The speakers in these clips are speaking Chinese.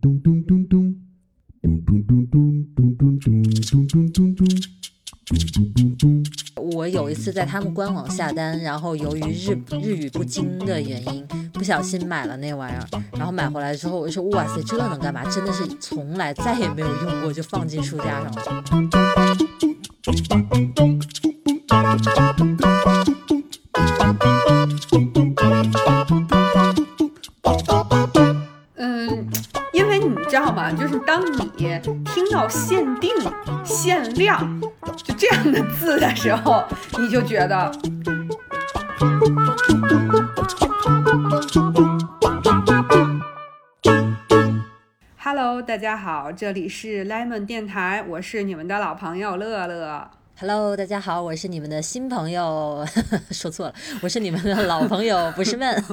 咚咚咚咚咚咚咚咚咚咚咚咚咚咚咚。我有一次在他们官网下单，然后由于日日语不精的原因，不小心买了那玩意儿，然后买回来之后，我就说哇塞，这能干嘛？真的是从来再也没有用过，就放进书架上了。亮就这样的字的时候，你就觉得 Hello，大家好，这里是 Lemon 电台，我是你们的老朋友乐乐。Hello，大家好，我是你们的新朋友，说错了，我是你们的老朋友，不是闷。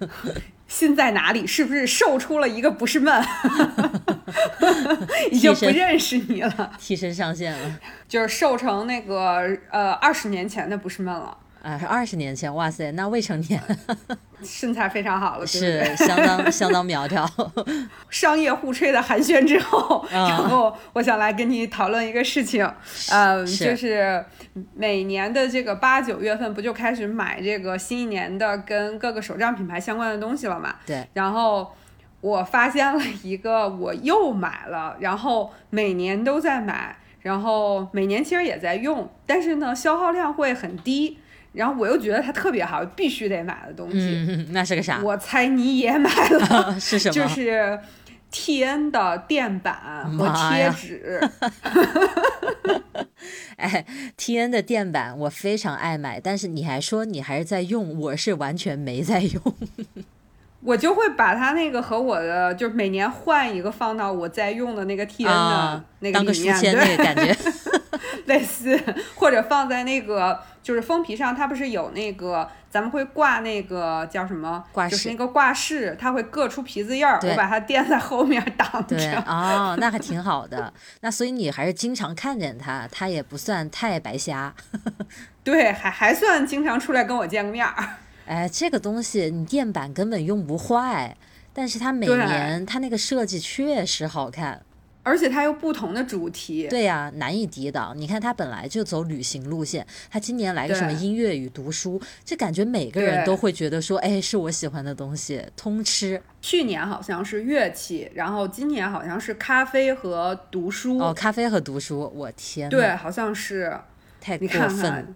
心在哪里？是不是瘦出了一个不是闷？已经不认识你了，替身上线了，就是瘦成那个呃二十年前的不是闷了。啊，是二十年前，哇塞，那未成年。身材非常好了，是相当 相当苗条。商业互吹的寒暄之后，嗯。然后我想来跟你讨论一个事情，呃，是。就是每年的这个八九月份不就开始买这个新一年的跟各个手账品牌相关的东西了嘛？对，然后我发现了一个，我又买了，然后每年都在买，然后每年其实也在用，但是呢消耗量会很低，然后我又觉得它特别好，必须得买的东西。嗯，那是个啥？我猜你也买了，是什么？就是 T N 的垫板和贴纸。哎，T N 的垫板我非常爱买，但是你还说你还是在用，我是完全没在用。我就会把它那个和我的，就是每年换一个放到我在用的那个 T N 的啊那个当个里面，书签那对个感觉。类似，或者放在那个就是封皮上，它不是有那个咱们会挂那个叫什么挂饰就是那个挂饰，它会硌出皮子印儿，对我把它垫在后面挡对着。哦，那还挺好的。那所以你还是经常看见它，它也不算太白瞎。对，还还算经常出来跟我见个面儿。哎，这个东西你垫板根本用不坏，但是它每年它那个设计确实好看。而且它有不同的主题，对呀、难以抵挡。你看它本来就走旅行路线，它今年来个什么音乐与读书，这感觉每个人都会觉得说，哎，是我喜欢的东西，通吃。去年好像是乐器，然后今年好像是咖啡和读书。哦，咖啡和读书，我天，对，好像是。太过分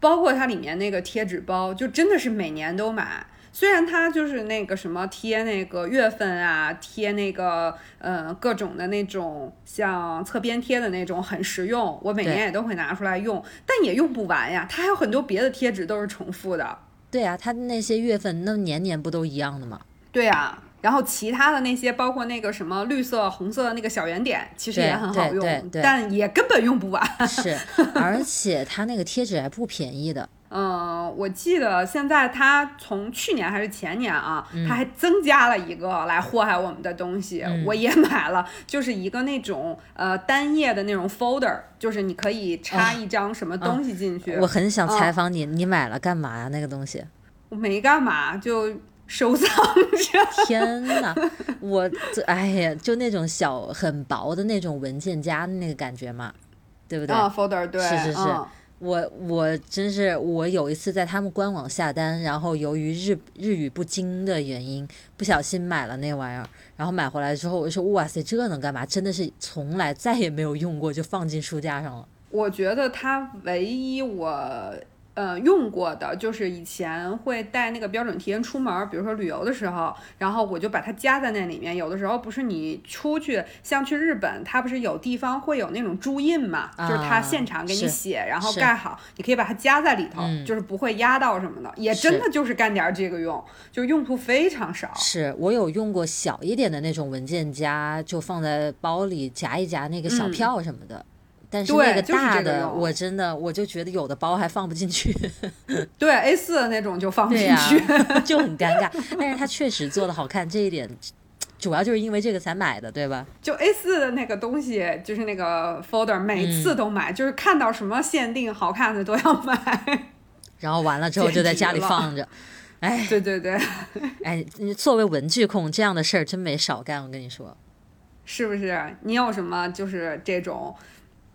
包括它里面那个贴纸包，就真的是每年都买。虽然它就是那个什么贴那个月份啊，贴那个呃各种的那种像侧边贴的那种很实用，我每年也都会拿出来用，但也用不完呀。它还有很多别的贴纸都是重复的。对啊，它那些月份那年年不都一样的吗？对呀、然后其他的那些，包括那个什么绿色、红色的那个小圆点，其实也很好用，但也根本用不完。是，而且它那个贴纸还不便宜的。嗯，我记得现在它从去年还是前年啊，嗯它还增加了一个来祸害我们的东西，嗯 我也买了，就是一个那种呃单页的那种 folder，就是你可以插一张什么东西进去。我很想嗯采访你，你买了干嘛呀？那个东西？我没干嘛，就收藏着。天呐，我这哎呀，就那种小很薄的那种文件夹的那个感觉嘛，对不对？啊，folder 对，是是是嗯我我真是我有一次在他们官网下单，然后由于日日语不精的原因，不小心买了那玩意儿，然后买回来之后，我就说哇塞，这能干嘛？真的是从来再也没有用过，就放进书架上了。我觉得它唯一我呃用过的就是以前会带那个标准提验出门儿，比如说旅游的时候，然后我就把它夹在那里面。有的时候不是你出去，像去日本，它不是有地方会有那种注印嘛，就是它啊现场给你写，然后盖好，你可以把它夹在里头，嗯就是不会压到什么的，也真的就是干点儿这个用，就用途非常少。是我有用过小一点的那种文件夹，就放在包里夹一夹那个小嗯票什么的。但是对那个大的，我真的我就觉得有的包还放不进去，对 A 四的那种就放不进去。就很尴尬。但是它确实做的好看，这一点主要就是因为这个才买的，对吧？就 A 四的那个东西，就是那个 folder，每嗯次都买，就是看到什么限定好看的都要买。然后完了之后就在家里放着。哎对对对，哎，你作为文具控，这样的事儿真没少干。我跟你说，是不是？你有什么就是这种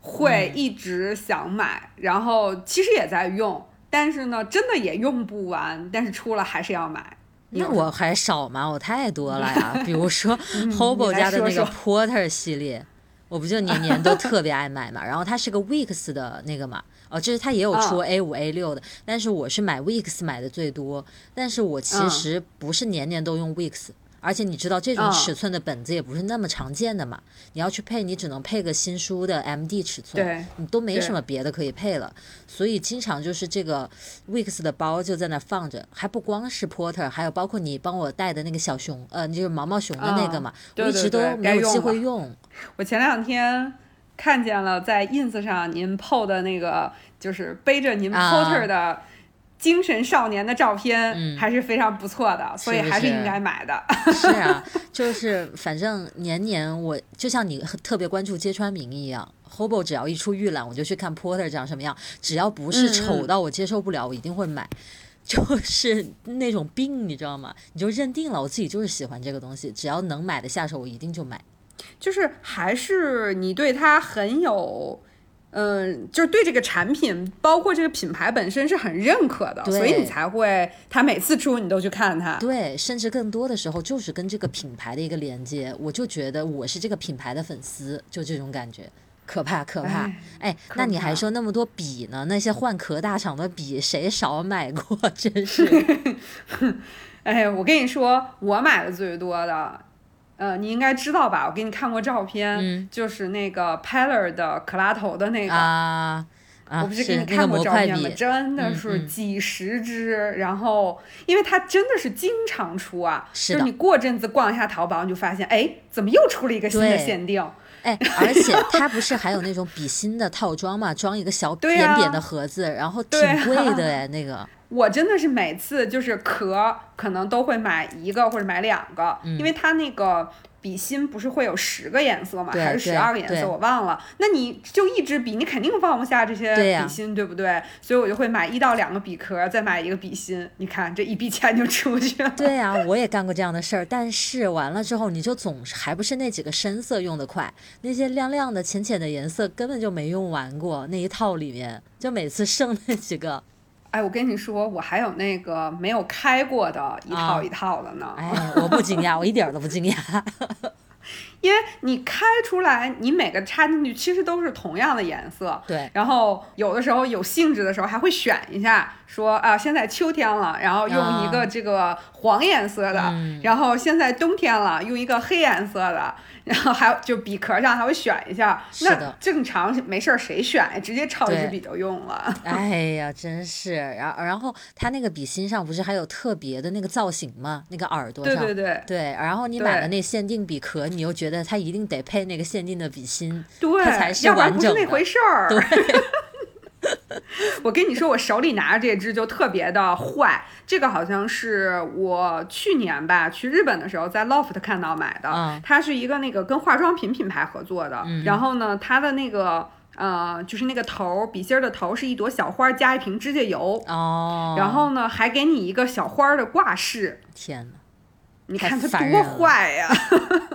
会嗯一直想买，然后其实也在用，但是呢，真的也用不完，但是出了还是要买。那我还少吗？我太多了呀。比如说嗯 Hobo 家的那个 Porter 系列，我不就年年都特别爱买嘛。然后它是个 Weeks 的那个嘛，哦，就是它也有出嗯 A 五 A 六的，但是我是买 Weeks 买的最多。但是我其嗯实不是年年都用 Wix。而且你知道这种嗯。尺寸的本子也不是那么常见的嘛，你要去配，你只能配个新书的 MD 尺寸，对你都没什么别的可以配了，所以经常就是这个 Wix 的包就在那放着，还不光是 Porter，还有包括你帮我带的那个小熊，呃，就是毛毛熊的那个嘛，对对我一直都没有机会用。我前两天看见了在 ins 上您 PO 的那个，就是背着您啊。Porter 的精神少年的照片，嗯还是非常不错的，所以还是应该买的。是啊，就是反正年年我就像你特别关注揭穿名一样，Hobo 只要一出预览，我就去看 Porter 长什么样，只要不是嗯丑嗯到我接受不了，我一定会买。就是那种病，你知道吗？你就认定了，我自己就是喜欢这个东西，只要能买得下手，我一定就买。就是还是你对它很有。嗯，就是对这个产品，包括这个品牌本身是很认可的，所以你才会，它每次出你都去看它。对，甚至更多的时候就是跟这个品牌的一个连接，我就觉得我是这个品牌的粉丝，就这种感觉，可怕可怕。哎哎，那你还说那么多笔呢？那些换壳大厂的笔谁少买过？真是，哎，我跟你说，我买的最多的，呃，你应该知道吧？我给你看过照片，嗯就是那个 Peller 的可拉头的那个。啊啊，我不是给你看过照片吗？笔，真的是几十支，然后因为它真的是经常出啊，是就是你过阵子逛一下淘宝，你就发现，哎，怎么又出了一个新的限定？哎，而且它不是还有那种比心的套装嘛，装一个小扁扁的盒子，然后挺贵的哎，那个。我真的是每次就是壳可能都会买一个或者买两个，嗯因为它那个笔芯不是会有十个颜色嘛，还是十二个颜色，我忘了。那你就一支笔，你肯定放不下这些笔芯，对不对？所以我就会买一到两个笔壳，再买一个笔芯。你看这一笔钱就出去了。对呀、我也干过这样的事儿，但是完了之后，你就总是还不是那几个深色用的快，那些亮亮的、浅浅的颜色根本就没用完过。那一套里面，就每次剩那几个，哎，我跟你说，我还有那个没有开过的一套啊一套的呢。哎，我不惊讶，我一点儿都不惊讶。因为你开出来，你每个插进去其实都是同样的颜色。对，然后有的时候有兴致的时候还会选一下，说啊，现在秋天了，然后用一个这个黄颜色的，嗯然后现在冬天了，用一个黑颜色的，然后还有就笔壳上还会选一下。那正常没事儿谁选呀？直接抄一支笔就用了。哎呀，真是。然后，然后它那个笔芯上不是还有特别的那个造型吗？那个耳朵对上。对对对对然后你买了那限定笔壳，你又觉得它一定得配那个限定的笔芯，对，它才是要不然不是那完整的回事儿。对，我跟你说，我手里拿着这支就特别的坏。这个好像是我去年吧去日本的时候在 Loft 看到买的，嗯它是一个那个跟化妆品品牌合作的。嗯然后呢，它的那个呃，就是那个头儿笔芯儿的头儿是一朵小花加一瓶指甲油，哦。然后呢还给你一个小花儿的挂饰。天哪！你看它多坏呀！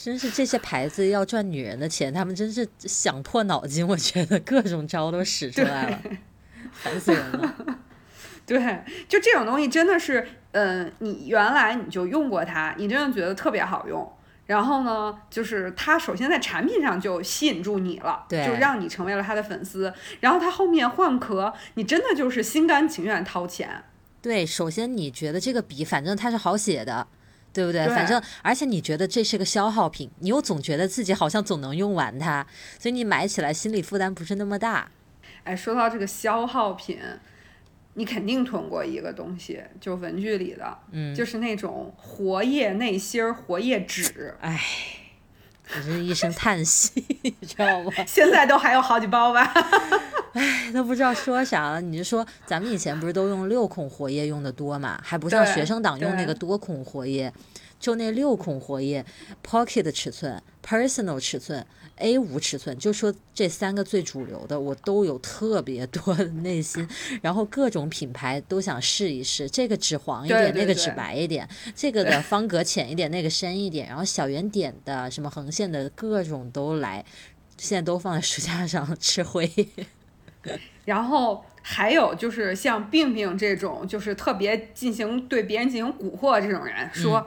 真是这些牌子要赚女人的钱，他们真是想破脑筋，我觉得各种招都使出来了，烦死人了。对，就这种东西真的是，嗯、你原来你就用过它，你真的觉得特别好用。然后呢，就是它首先在产品上就吸引住你了，对就让你成为了它的粉丝。然后它后面换壳，你真的就是心甘情愿掏钱。对，首先你觉得这个笔反正它是好写的，对不对？对反正而且你觉得这是个消耗品，你又总觉得自己好像总能用完它，所以你买起来心理负担不是那么大。哎，说到这个消耗品，你肯定囤过一个东西，就文具里的，嗯，就是那种活页内芯儿、活页纸，唉，只是一声叹息，你知道吗？现在都还有好几包吧？都不知道说啥了。你就说咱们以前不是都用六孔活页用的多嘛，还不像对学生党用那个多孔活页。就那六孔活页，Pocket 的尺寸，Personal 尺寸，A 五尺寸，就说这三个最主流的，我都有特别多的内心，然后各种品牌都想试一试，这个纸黄一点，对对那个纸白一点，这个的方格浅一点，那个深一点，然后小圆点的，什么横线的，各种都来，现在都放在书架上吃灰。然后还有就是像病病这种，就是特别进行对别人进行蛊惑这种人，说、嗯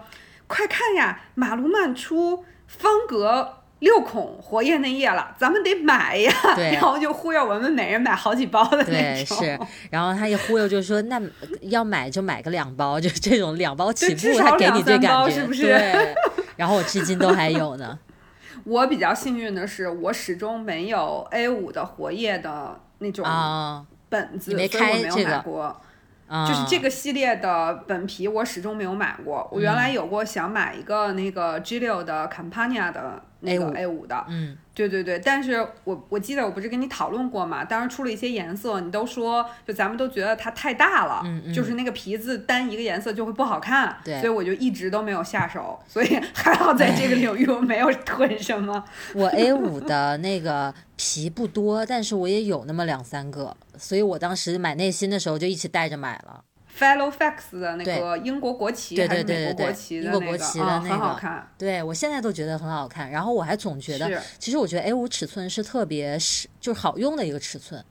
快看呀，马路曼出方格。六孔活页内页了，咱们得买呀！对 然后就忽悠我们每人买好几包的那对，种。是，然后他一忽悠就说，那要买就买个两包，就这种两包起步，他给你这两三包感觉，是不是对。然后我至今都还有呢。我比较幸运的是，我始终没有 A 五的活页的那种啊本子，所以我没有买过。啊，就是这个系列的本皮，我始终没有买过。我原嗯来有过想买一个那个 G 六的 Campania 的那个 A 五的，嗯，对对对。但是我我记得我不是跟你讨论过嘛，当时出了一些颜色，你都说就咱们都觉得它太大了，嗯嗯就是那个皮子单一个颜色就会不好看，对所以我就一直都没有下手。所以还好在这个领域我没有囤什么。我 A 五的那个皮不多，但是我也有那么两三个，所以我当时买内心的时候就一起带着买了。Fellow Fax 的那个英国国旗对还是对对对对美国国旗的英国国那个啊旗的那个很好看。对我现在都觉得很好看，然后我还总觉得，其实我觉得 A 五尺寸是特别是就是好用的一个尺寸。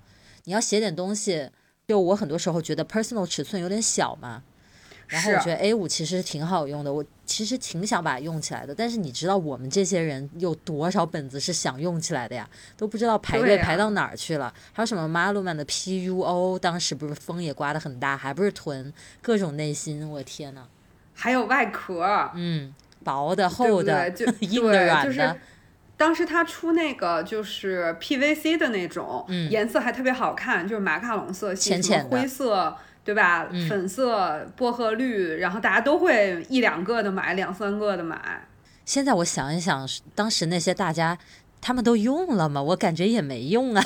你要写点东西，就我很多时候觉得 personal 尺寸有点小嘛，然后我觉得 A 五其实挺好用的，我其实挺想把它用起来的。但是你知道我们这些人有多少本子是想用起来的呀？都不知道排队排到哪儿去了。还有什么 Maluman 的 PUO，当时不是风也刮得很大，还不是囤各种内心，我天呐，还有外壳，嗯，薄的、厚的、对？就 硬的、对就是软的，当时他出那个就是 PVC 的那种，嗯颜色还特别好看，就是马卡龙色系，浅灰色，对吧？嗯粉色、薄荷绿，然后大家都会一两个的买，两三个的买。现在我想一想，当时那些大家他们都用了吗？我感觉也没用啊。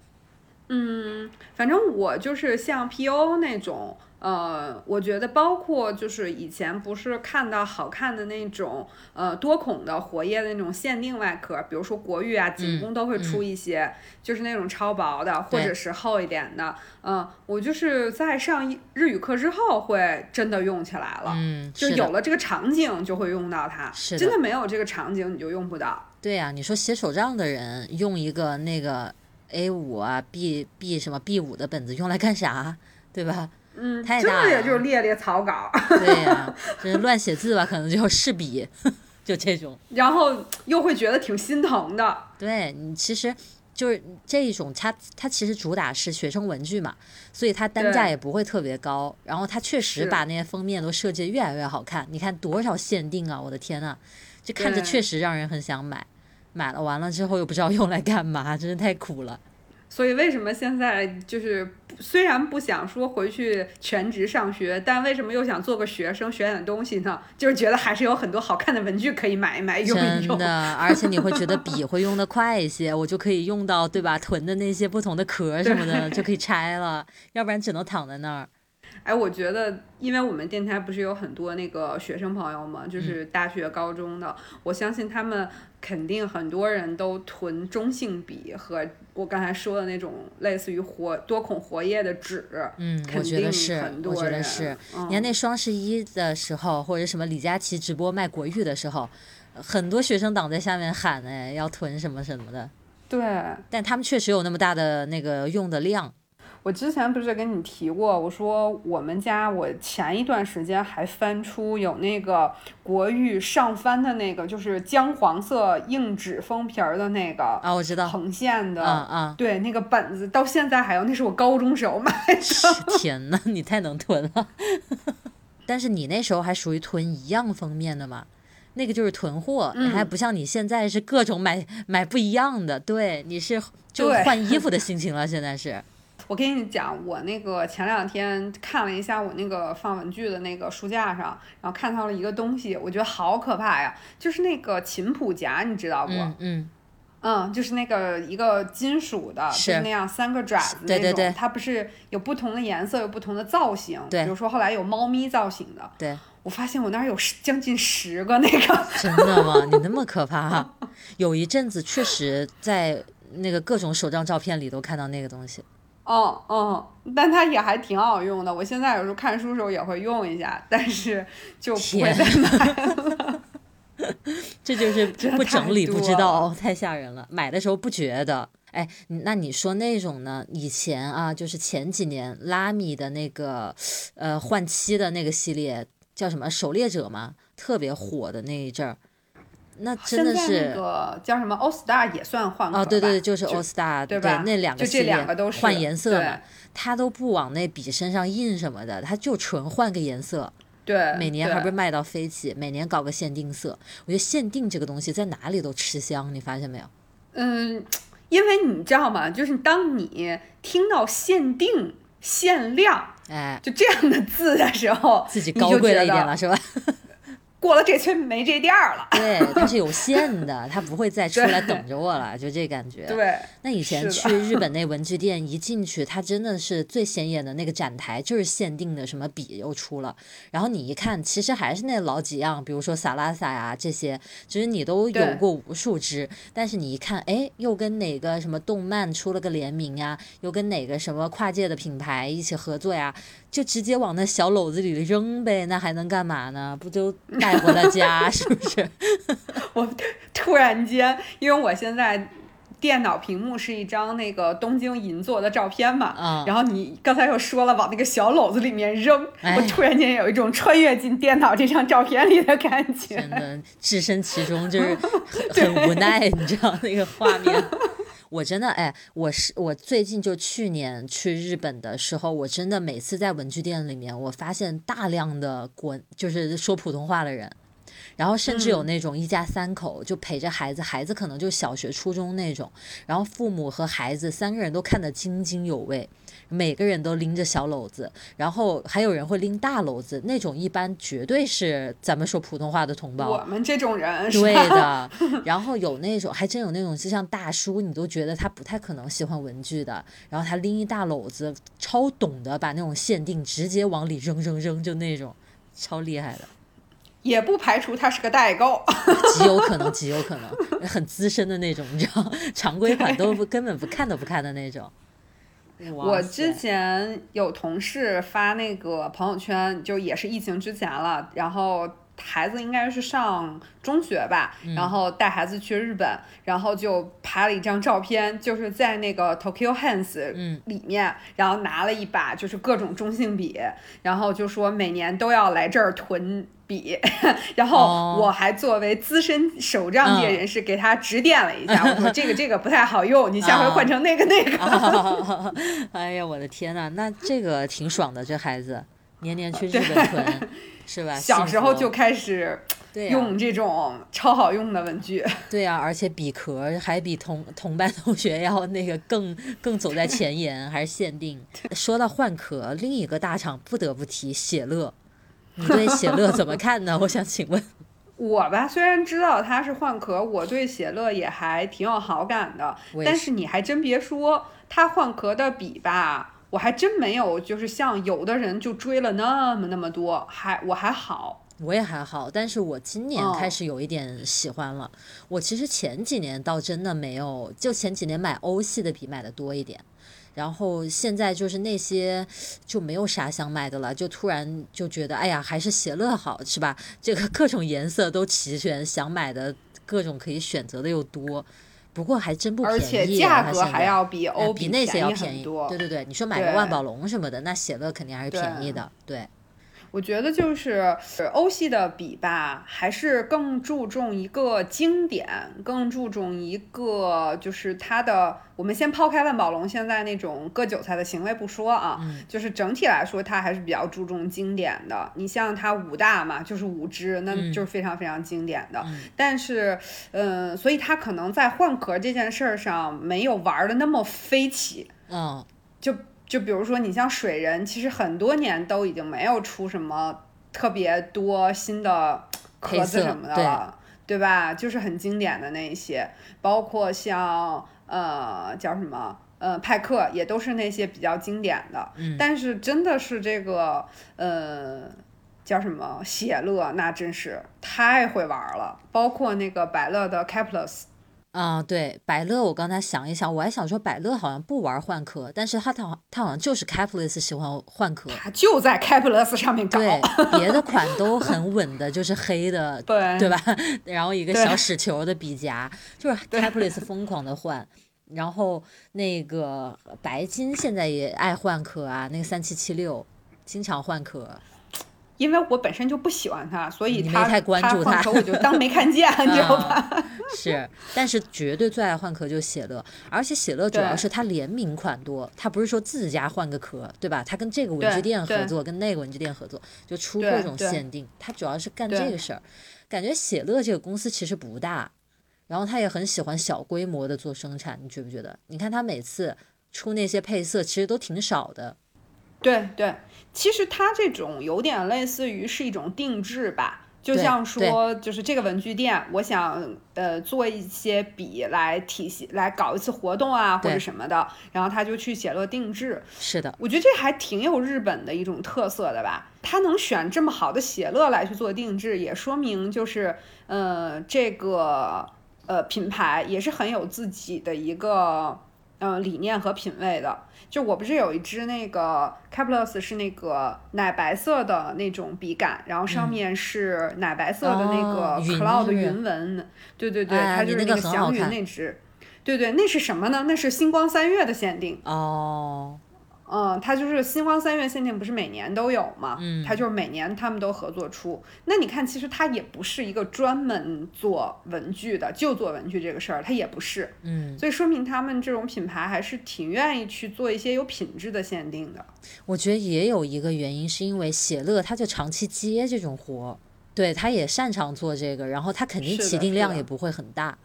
嗯，反正我就是像 PO 那种，呃，我觉得包括就是以前不是看到好看的那种，呃，多孔的活页的那种限定外壳，比如说国誉啊、景宫都会出一些，就是那种超薄的或者是厚一点的。嗯、我就是在上一日语课之后会真的用起来了。嗯，就有了这个场景，就会用到它。是的真的没有这个场景，你就用不到。对呀、你说写手账的人用一个那个 A 五啊 B B 什么 B 五的本子用来干啥？对吧？嗯，太真的也就是列列草稿，对呀、这是乱写字吧，可能就要试笔，就这种。然后又会觉得挺心疼的。对你其实就是这一种，它它其实主打是学生文具嘛，所以它单价也不会特别高。然后它确实把那些封面都设计得越来越好看。你看多少限定啊！我的天呐，就看着确实让人很想买。买了完了之后又不知道用来干嘛，真是太苦了。所以为什么现在就是虽然不想说回去全职上学，但为什么又想做个学生学点东西呢？就是觉得还是有很多好看的文具可以买一买用一用。真的，而且你会觉得笔会用的快一些，我就可以用到对吧？囤的那些不同的壳什么的就可以拆了，要不然只能躺在那儿。哎，我觉得，因为我们电台不是有很多那个学生朋友嘛，嗯就是大学、高中的，我相信他们肯定很多人都囤中性笔和我刚才说的那种类似于活多孔活页的纸。嗯，我肯定觉得是很，多我觉得是。嗯你看那双十一的时候，或者什么李佳琦直播卖国誉的时候，很多学生党在下面喊哎要囤什么什么的，对，但他们确实有那么大的那个用的量。我之前不是跟你提过，我说我们家我前一段时间还翻出有那个国誉上翻的那个，就是姜黄色硬纸封皮儿的那个啊，我知道，横线的，嗯嗯，对，那个本子到现在还有，那是我高中时候买的。天呐，你太能囤了。但是你那时候还属于囤一样封面的嘛，那个就是囤货，嗯还不像你现在是各种买买不一样的。对，你是就换衣服的心情了，现在是。我跟你讲，我那个前两天看了一下我那个放文具的那个书架上，然后看到了一个东西，我觉得好可怕呀，就是那个琴谱夹，你知道不？嗯嗯，嗯，就是那个一个金属的，就是那样三个爪子那种，对对对它不是有不同的颜色，有不同的造型，对比如说后来有猫咪造型的，对，我发现我那儿有十将近十个那个，真的吗？你那么可怕？有一阵子确实在那个各种手账照片里都看到那个东西。哦哦，但它也还挺好用的。我现在有时候看书的时候也会用一下，但是就不会再买了。这就是 不整理不知道，太吓人了。买的时候不觉得。哎，那你说那种呢？以前啊，就是前几年拉米的那个，呃，换妻的那个系列叫什么？狩猎者嘛，特别火的那一阵儿，那真的是那个叫什么 All Star 也算换壳哦，对对对，就是就 All Star，对吧那两个就这两个都是换颜色对嘛，他都不往那笔身上印什么的，他就纯换个颜色。对，每年还不是卖到飞起，每年搞个限定色。我觉得限定这个东西在哪里都吃香，你发现没有？嗯，因为你知道吗？就是当你听到限定、限量哎，就这样的字的时候，自己高贵了一点了，是吧？过了这村没这店儿了。对，它是有限的，它不会再出来等着我了，就这感觉。对，那以前去日本那文具店，一进去，它真的是最显眼的那个展台，就是限定的什么笔又出了。然后你一看，其实还是那老几样，比如说萨拉萨呀这些，其实你都有过无数支。但是你一看，哎，又跟哪个什么动漫出了个联名呀，又跟哪个什么跨界的品牌一起合作呀，就直接往那小篓子里扔呗，那还能干嘛呢？不就带回了家，是不是？我突然间，因为我现在电脑屏幕是一张那个东京银座的照片嘛，嗯然后你刚才又说了往那个小篓子里面扔，哎我突然间有一种穿越进电脑这张照片里的感觉。真的置身其中，就是很 很无奈，你知道那个画面。我真的哎，我是我最近就去年去日本的时候，我真的每次在文具店里面，我发现大量的国就是说普通话的人，然后甚至有那种一家三口就陪着孩子，孩子可能就小学、初中那种，然后父母和孩子三个人都看得津津有味，每个人都拎着小篓子，然后还有人会拎大篓子，那种一般绝对是咱们说普通话的同胞。我们这种人是对？的，然后有那种还真有那种，就像大叔，你都觉得他不太可能喜欢文具的，然后他拎一大篓子，超懂得把那种限定直接往里扔扔扔，就那种超厉害的，也不排除他是个代购。极有可能，极有可能，很资深的那种，你知道，常规款都不根本不看都不看的那种。哇我之前有同事发那个朋友圈，就也是疫情之前了，然后孩子应该是上中学吧，嗯然后带孩子去日本，然后就拍了一张照片，就是在那个 Tokyo Hands 嗯里面，然后拿了一把就是各种中性笔，然后就说每年都要来这儿囤。笔，然后哦我还作为资深手账界嗯人士给他指点了一下，我说这个这个不太好用，你下回换成那个那个。啊！哎呀，我的天呐，那这个挺爽的，这孩子年年去日本囤，是吧？小时候就开始对用这种超好用的文具，对呀、而且笔壳还比同同班同学要那个更更走在前沿，还是限定。说到换壳，另一个大厂不得不提写乐，你对写乐怎么看呢？我想请问。我吧虽然知道它是换壳，我对写乐也还挺有好感的，但是是你还真别说，它换壳的笔吧，我还真没有就是像有的人就追了那么那么多，还我还好。我也还好，但是我今年哦开始有一点喜欢了。我其实前几年倒真的没有，就前几年买欧系的笔买的多一点，然后现在就是那些就没有啥想买的了，就突然就觉得，哎呀，还是写乐好，是吧？这个 各种颜色都齐全，想买的各种可以选择的又多。不过还真不便宜啊，且价格还要比欧比那些要宜便宜。很多。对对对，你说买个万宝龙什么的，那写乐肯定还是便宜的。对，我觉得就是呃欧系的笔吧，还是更注重一个经典，更注重一个就是它的。我们先抛开万宝龙现在那种割韭菜的行为不说啊，嗯就是整体来说，它还是比较注重经典的。你像它五大嘛，就是五支，那嗯就是非常非常经典的。嗯但是，嗯、所以它可能在换壳这件事儿上没有玩的那么飞起。嗯，就就比如说你像水人，其实很多年都已经没有出什么特别多新的壳子什么的了，对吧？就是很经典的那一些，包括像呃叫什么呃派克，也都是那些比较经典的。嗯但是真的是这个呃。叫什么写乐，那真是太会玩了。包括那个百乐的 Caplus，啊、对，百乐，我刚才想一想，我还想说百乐好像不玩换壳，但是他他他好像就是 Capless 喜欢换壳，他就在 Caplus 上面搞。对，别的款都很稳的，就是黑的，对对吧？然后一个小屎球的笔夹，就是 Capless 疯狂的换。然后那个白金现在也爱换壳啊，那个三七七六经常换壳。因为我本身就不喜欢它，所以它你没太关注它它换壳我就当没看见，你知道吧？啊是，但是绝对最爱换壳就是喜乐，而且喜乐主要是它联名款多，它不是说自家换个壳，对吧？它跟这个文具店合作，跟那个文具店合作，就出各种限定，它主要是干这个事儿。感觉喜乐这个公司其实不大，然后他也很喜欢小规模的做生产，你觉不觉得？你看他每次出那些配色，其实都挺少的。对对，其实它这种有点类似于是一种定制吧。就像说，就是这个文具店，我想呃做一些笔来体系来搞一次活动啊或者什么的，然后他就去写乐定制。是的，我觉得这还挺有日本的一种特色的吧。他能选这么好的写乐来去做定制，也说明就是呃这个呃品牌也是很有自己的一个呃理念和品味的。就我不是有一支那个 Caplus 是那个奶白色的那种笔杆，然后上面是奶白色的那个 cloud 云纹，对对对，哎它就是那个祥云看那支。对对，那是什么呢？那是星光三月的限定。哦，嗯，它就是星光三月限定，不是每年都有吗？嗯它就是每年他们都合作出。那你看，其实它也不是一个专门做文具的，就做文具这个事儿，它也不是。嗯，所以说明他们这种品牌还是挺愿意去做一些有品质的限定的。我觉得也有一个原因，是因为写乐他就长期接这种活。对，他也擅长做这个，然后他肯定起订量也不会很大，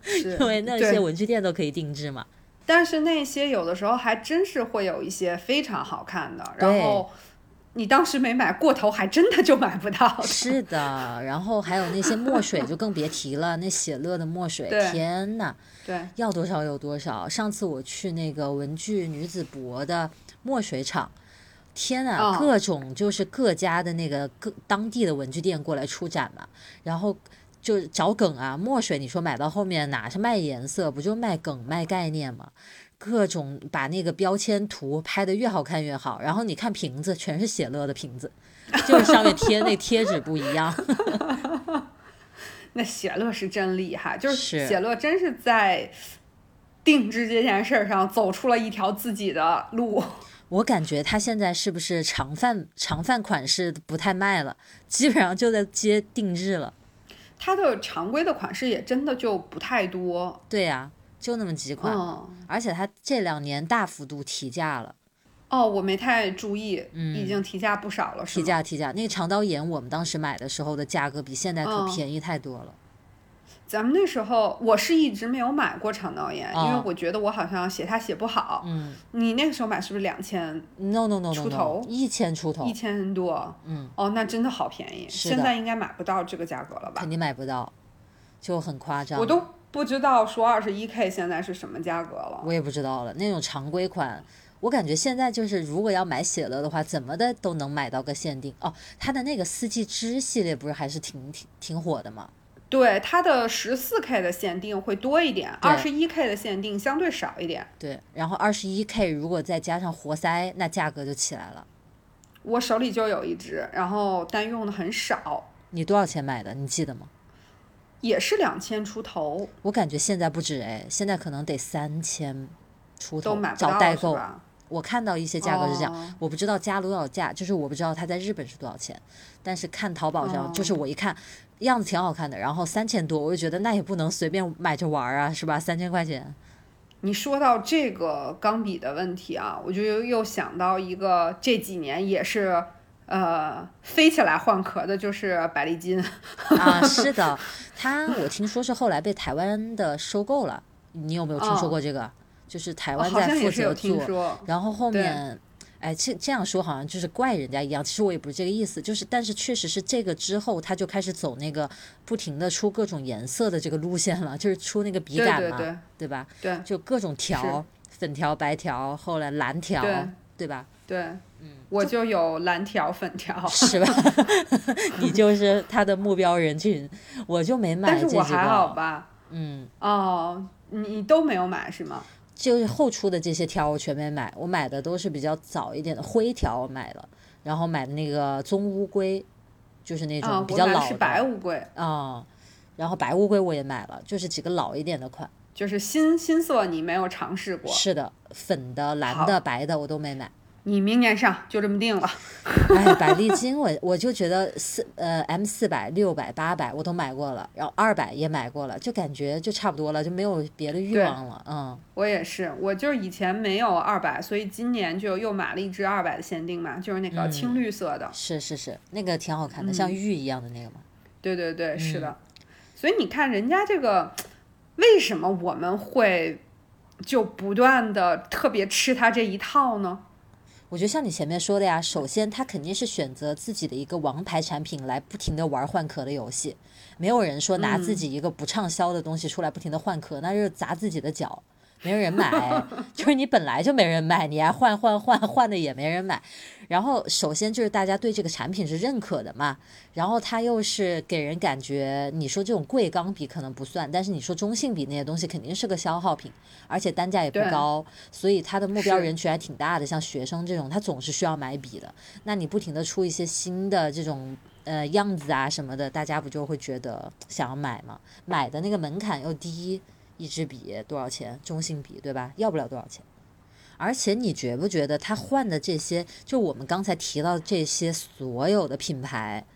是 因为那些文具店都可以定制嘛。但是那些有的时候还真是会有一些非常好看的，然后你当时没买过头，还真的就买不到。是的，然后还有那些墨水就更别提了，那写乐的墨水，天呐，对，要多少有多少。上次我去那个文具女子博的墨水厂，天呐，哦各种就是各家的那个各当地的文具店过来出展嘛，然后。就找梗啊，墨水，你说买到后面哪是卖颜色，不就卖梗卖概念吗？各种把那个标签图拍的越好看越好，然后你看瓶子，全是写乐的瓶子，就是上面贴那贴纸不一样。那写乐是真厉害，就是是写乐真是在定制这件事儿上走出了一条自己的路。我感觉他现在是不是长范长范款式不太卖了，基本上就在接定制了。它的常规的款式也真的就不太多，对呀、就那么几款，嗯，而且它这两年大幅度提价了，哦，我没太注意，嗯已经提价不少了，是提？价提价。那个长刀眼我们当时买的时候的价格比现在可嗯便宜太多了。咱们那时候我是一直没有买过肠道炎，因为哦我觉得我好像写它写不好。嗯你那个时候买是不是两千，no no no 出头一千出头一，千多？嗯，哦，那真的好便宜，现在应该买不到这个价格了吧肯？定买不到，就很夸张。我都不知道说二十一 K 现在是什么价格了。我也不知道了，那种常规款。我感觉现在就是，如果要买写乐的话，怎么的都能买到个限定哦。它的那个四季之系列不是还是挺挺挺火的吗？对，它的十四 K 的限定会多一点，二十一 K 的限定相对少一点。对，然后二十一 K 如果再加上活塞，那价格就起来了。我手里就有一只，然后但用的很少，你多少钱买的？你记得吗？也是两千出头，我感觉现在不止哎，现在可能得三千出头都买，不到找代购。我看到一些价格是这样，哦我不知道加了多少价，就是我不知道它在日本是多少钱，但是看淘宝上，哦就是我一看样子挺好看的，然后三千多，我就觉得那也不能随便买着玩儿啊，是吧？三千块钱，你说到这个钢笔的问题啊，我就又又想到一个这几年也是呃飞起来换壳的，就是百利金。啊，是的，它我听说是后来被台湾的收购了，你有没有听说哦过这个？就是台湾在负责做，说，然后后面，哎，这这样说好像就是怪人家一样，其实我也不是这个意思，就是但是确实是这个之后，他就开始走那个不停的出各种颜色的这个路线了，就是出那个笔杆嘛，对对对吧？对就各种条，粉条、白条，后来蓝条，对对吧？对嗯我就有蓝条、粉条，是吧？你就是他的目标人群，我就没买但这几个。是我还好吧。嗯，哦，你你都没有买是吗？就是后出的这些条我全没买，我买的都是比较早一点的灰条，我买了，然后买的那个棕乌龟，就是那啊，种比较老的是白乌龟，啊、然后白乌龟我也买了，就是几个老一点的款。就是新新色你没有尝试过，是的，粉的、蓝的、白的我都没买。你明年上就这么定了。哎，百丽金我我就觉得四呃 M 四百、六百、八百我都买过了，然后二百也买过了，就感觉就差不多了，就没有别的欲望了。嗯，我也是，我就是以前没有二百，所以今年就又买了一支二百的限定嘛，就是那个嗯青绿色的。是是是，那个挺好看的，像玉一样的那个嘛。对对对，是嗯的。所以你看人家这个，为什么我们会就不断的特别吃它这一套呢？我觉得像你前面说的呀，首先他肯定是选择自己的一个王牌产品来不停的玩换壳的游戏，没有人说拿自己一个不畅销的东西出来不停的换壳，那就是砸自己的脚。没有人买，就是你本来就没人买，你还换换换换的也没人买。然后首先就是大家对这个产品是认可的嘛，然后它又是给人感觉，你说这种贵钢笔可能不算，但是你说中性笔那些东西肯定是个消耗品，而且单价也不高，所以它的目标人群还挺大的。像学生这种，他总是需要买笔的，那你不停的出一些新的这种呃样子啊什么的，大家不就会觉得想要买吗？买的那个门槛又低，一支笔多少钱？中性笔对吧？要不了多少钱。而且你觉不觉得他换的这些，就我们刚才提到这些所有的品牌，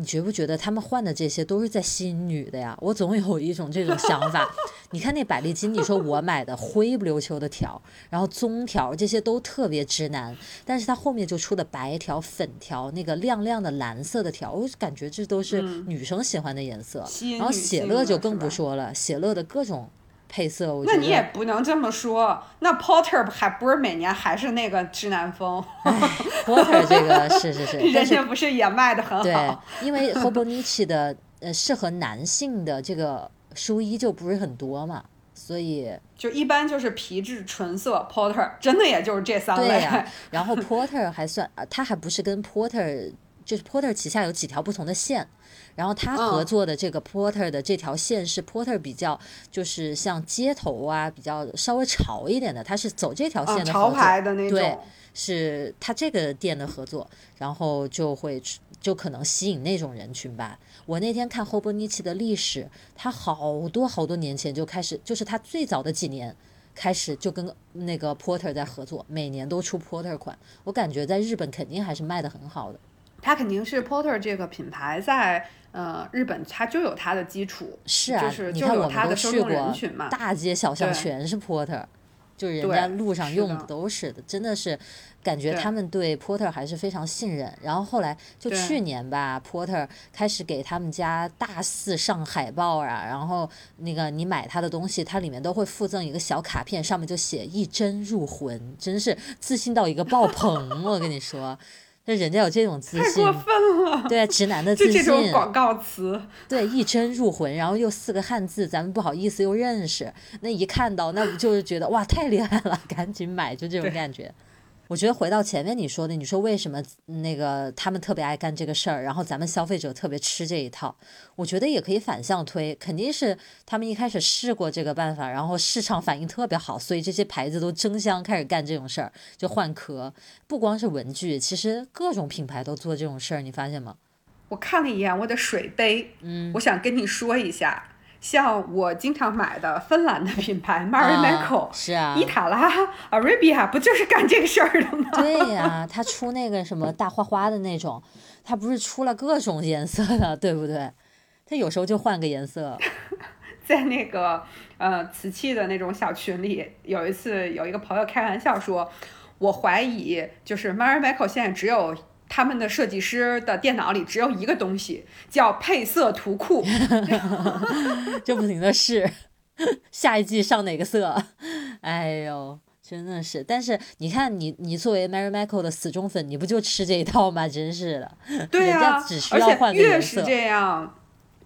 你觉不觉得他们换的这些都是在吸引女的呀？我总有一种这种想法。你看那百丽金，你说我买的灰不溜秋的条，然后棕条这些都特别直男，但是它后面就出的白条、粉条，那个亮亮的蓝色的条，我感觉这都是女生喜欢的颜色。然后吸引女喜乐就更不说了，喜乐的各种配色，我觉得那你也不能这么说，那 Porter 还不是每年还是那个直男风，Porter 这个是是是，人家不是也卖的很对好？，因为 Hobonichi 的呃适合男性的这个书衣就不是很多嘛，所以就一般就是皮质纯色 Porter，真的也就是这三类。对呀、然后 Porter 还算，呃它还不是跟 Porter，就是 Porter 旗下有几条不同的线，然后他合嗯作的这个 Porter 的这条线是 Porter 比较就是像街头啊比较稍微潮一点的，他是走这条啊，线的合潮。牌的那种对，是他这个店的合作，然后就会就可能吸引那种人群吧。我那天看 Hobonichi 的历史，他好多好多年前就开始，就是他最早的几年开始就跟那个 Porter 在合作，每年都出 Porter 款。我感觉在日本肯定还是卖的很好的。它肯定是 Porter 这个品牌在呃日本它就有它的基础，是啊，就是就你看我有它的受们都去过众人群嘛。大街小巷全是 Porter，就是人家路上用的的都是的，真的是感觉他们对 Porter 还是非常信任。然后后来就去年吧，Porter 开始给他们家大肆上海报啊，然后那个你买他的东西，它里面都会附赠一个小卡片，上面就写一针入魂，真是自信到一个爆棚，我跟你说。那人家有这种自信太过，分了，对啊直男的 自信，这种广告词，对，一针入魂，然后又四个汉字，咱们不好意思又认识，那一看到，那不就是觉得哇太厉害了，赶紧买，就这种感觉。我觉得回到前面你说的，你说为什么那个他们特别爱干这个事儿，然后咱们消费者特别吃这一套，我觉得也可以反向推，肯定是他们一开始试过这个办法，然后市场反应特别好，所以这些牌子都争相开始干这种事儿，就换壳。不光是文具，其实各种品牌都做这种事儿，你发现吗？我看了一眼我的水杯，嗯，我想跟你说一下，像我经常买的芬兰的品牌 Marimekko、啊是啊，伊塔拉、Arabia 不就是干这个事儿的吗？对呀、他出那个什么大花花的那种，他不是出了各种颜色的，对不对？他有时候就换个颜色，在那个呃瓷器的那种小群里，有一次有一个朋友开玩笑说，我怀疑就是 Marimekko 现在只有。他们的设计师的电脑里只有一个东西，叫配色图库。就不停的试，下一季上哪个色？哎呦，真的是。但是你看你，你作为 Mary Michael 的死忠粉，你不就吃这一套吗？真是的，对人家啊，只需要换个越是颜色。这样，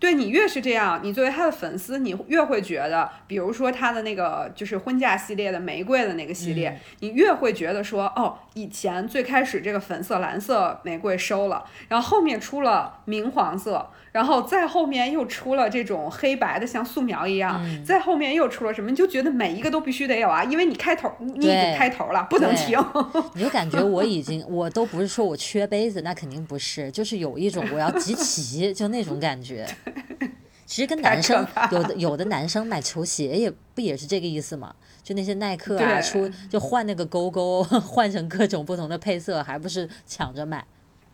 对你越是这样，你作为他的粉丝，你越会觉得，比如说他的那个就是婚嫁系列的玫瑰的那个系列，嗯你越会觉得说，哦，以前最开始这个粉色、蓝色玫瑰收了，然后后面出了明黄色，然后再后面又出了这种黑白的，像素描一样，嗯再后面又出了什么，你就觉得每一个都必须得有啊，因为你开头你已经开头了，不能停。你就感觉我已经，我都不是说我缺杯子，那肯定不是，就是有一种我要集齐，就那种感觉。其实跟男生有的有的男生买球鞋也不也是这个意思嘛？就那些耐克啊，出就换那个勾勾，换成各种不同的配色，还不是抢着买？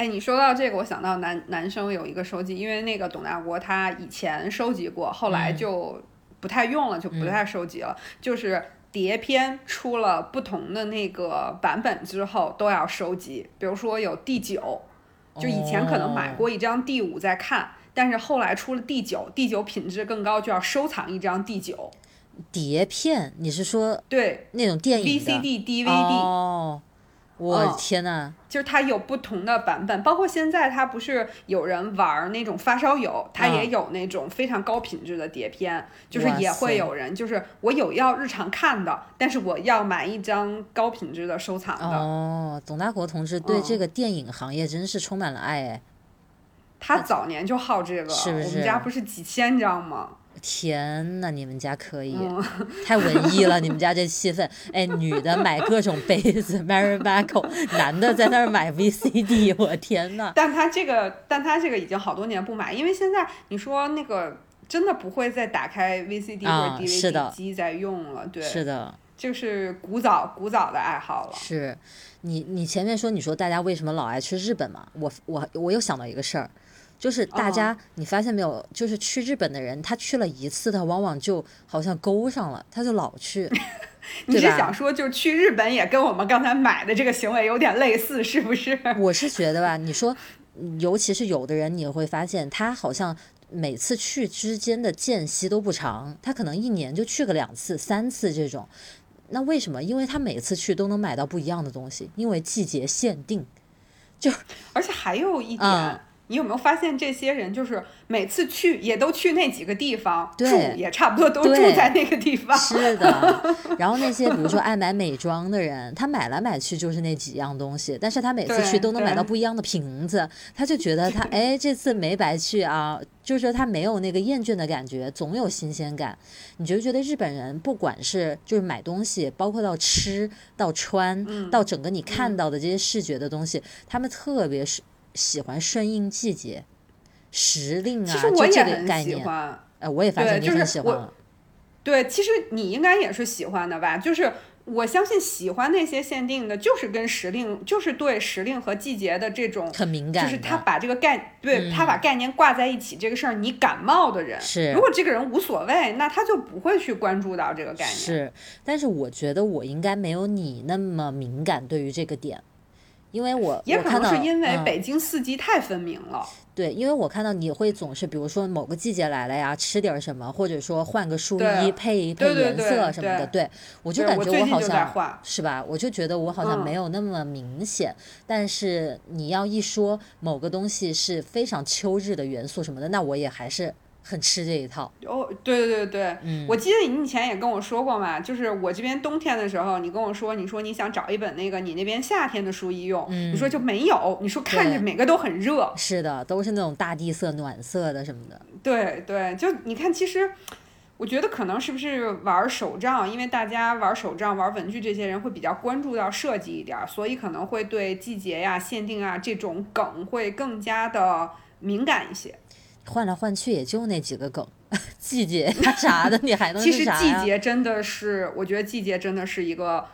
哎，你说到这个，我想到男男生有一个收集，因为那个董大国他以前收集过，后来嗯就不太用了，就不太收集了。就是碟片出了不同的那个版本之后，都要收集。比如说有第九，就以前可能买哦过一张第五再看，但是后来出了第九，第九品质更高，就要收藏一张第九。碟片，你是说对那种电影的，VCD、DVD。哦，我的天呐，就是它有不同的版本，包括现在它不是有人玩那种发烧友，它也嗯有那种非常高品质的碟片，就是也会有人，就是我有要日常看的，但是我要买一张高品质的收藏的。哦，董大国同志对嗯这个电影行业真是充满了爱哎。他早年就好这个，是不是我们家不是几千张吗？天呐，你们家可以，嗯，太文艺了！你们家这气氛，哎，女的买各种杯子 Mary b a c o 男的在那儿买 VCD，我天呐！但他这个，但他这个已经好多年不买，因为现在你说那个真的不会再打开 VCD 啊或者是的 DVD 机再用了，对，是的，就是古早古早的爱好了。是你你前面说你说大家为什么老爱去日本嘛？我我我又想到一个事儿，就是大哦家、你发现没有，就是去日本的人，他去了一次，他往往就好像勾上了，他就老去。你是想说，就是去日本也跟我们刚才买的这个行为有点类似，是不是？我是觉得吧，你说，嗯尤其是有的人，你会发现他好像每次去之间的间隙都不长，他可能一年就去个两次、三次这种。那为什么？因为他每次去都能买到不一样的东西，因为季节限定。就而且还有一点，嗯你有没有发现这些人就是每次去也都去那几个地方，住对也差不多都住在那个地方。是的，然后那些比如说爱买美妆的人，他买来买去就是那几样东西，但是他每次去都能买到不一样的瓶子，他就觉得他哎这次没白去啊，就是说他没有那个厌倦的感觉，总有新鲜感。你就觉得日本人不管是就是买东西，包括到吃到穿、嗯到整个你看到的这些视觉的东西，他们特别是喜欢顺应季节。时令啊，其实我就这个也很概念，喜欢。呃，我也发现你很喜欢了。对，其实你应该也是喜欢的吧？就是我相信喜欢那些限定的，就是跟时令，就是对时令和季节的这种，很敏感，就是他把这个概，对、他把概念挂在一起这个事儿，你感冒的人，是如果这个人无所谓，那他就不会去关注到这个概念。是，但是我觉得我应该没有你那么敏感对于这个点，因为我也可我看到能是因为嗯北京四季太分明了。对，因为我看到你会总是，比如说某个季节来了呀，吃点儿什么，或者说换个书衣配一配颜色什么的，对我就感觉我好像换是吧？我就觉得我好像没嗯有那么明显，但是你要一说某个东西是非常秋日的元素什么的，那我也还是很吃这一套。哦，对对对对，嗯我记得你以前也跟我说过嘛，就是我这边冬天的时候，你跟我说，你说你想找一本那个你那边夏天的书一用，你说就没有，你说看着每个都很热，是的，都是那种大地色、暖色的什么的。对对，就你看，其实我觉得可能是不是玩手账，因为大家玩手账、玩文具这些人会比较关注到设计一点儿，所以可能会对季节呀、限定啊这种梗会更加的敏感一些。换来换去也就那几个梗，季节呀啥的，你还能其实季？节真的是，我觉得季节真的是一个，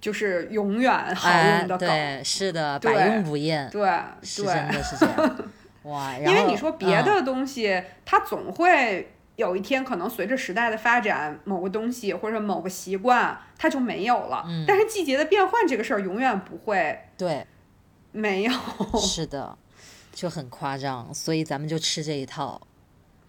就是永远好哎用的，梗。对，是的，对百用不厌，对对，是真的是这样。哇，因为你说别嗯的东西，它总会有一天可能随着时代的发展，某个东西或者某个习惯它就没有了。嗯但是季节的变换这个事儿永远不会对，没有。是的，就很夸张，所以咱们就吃这一套。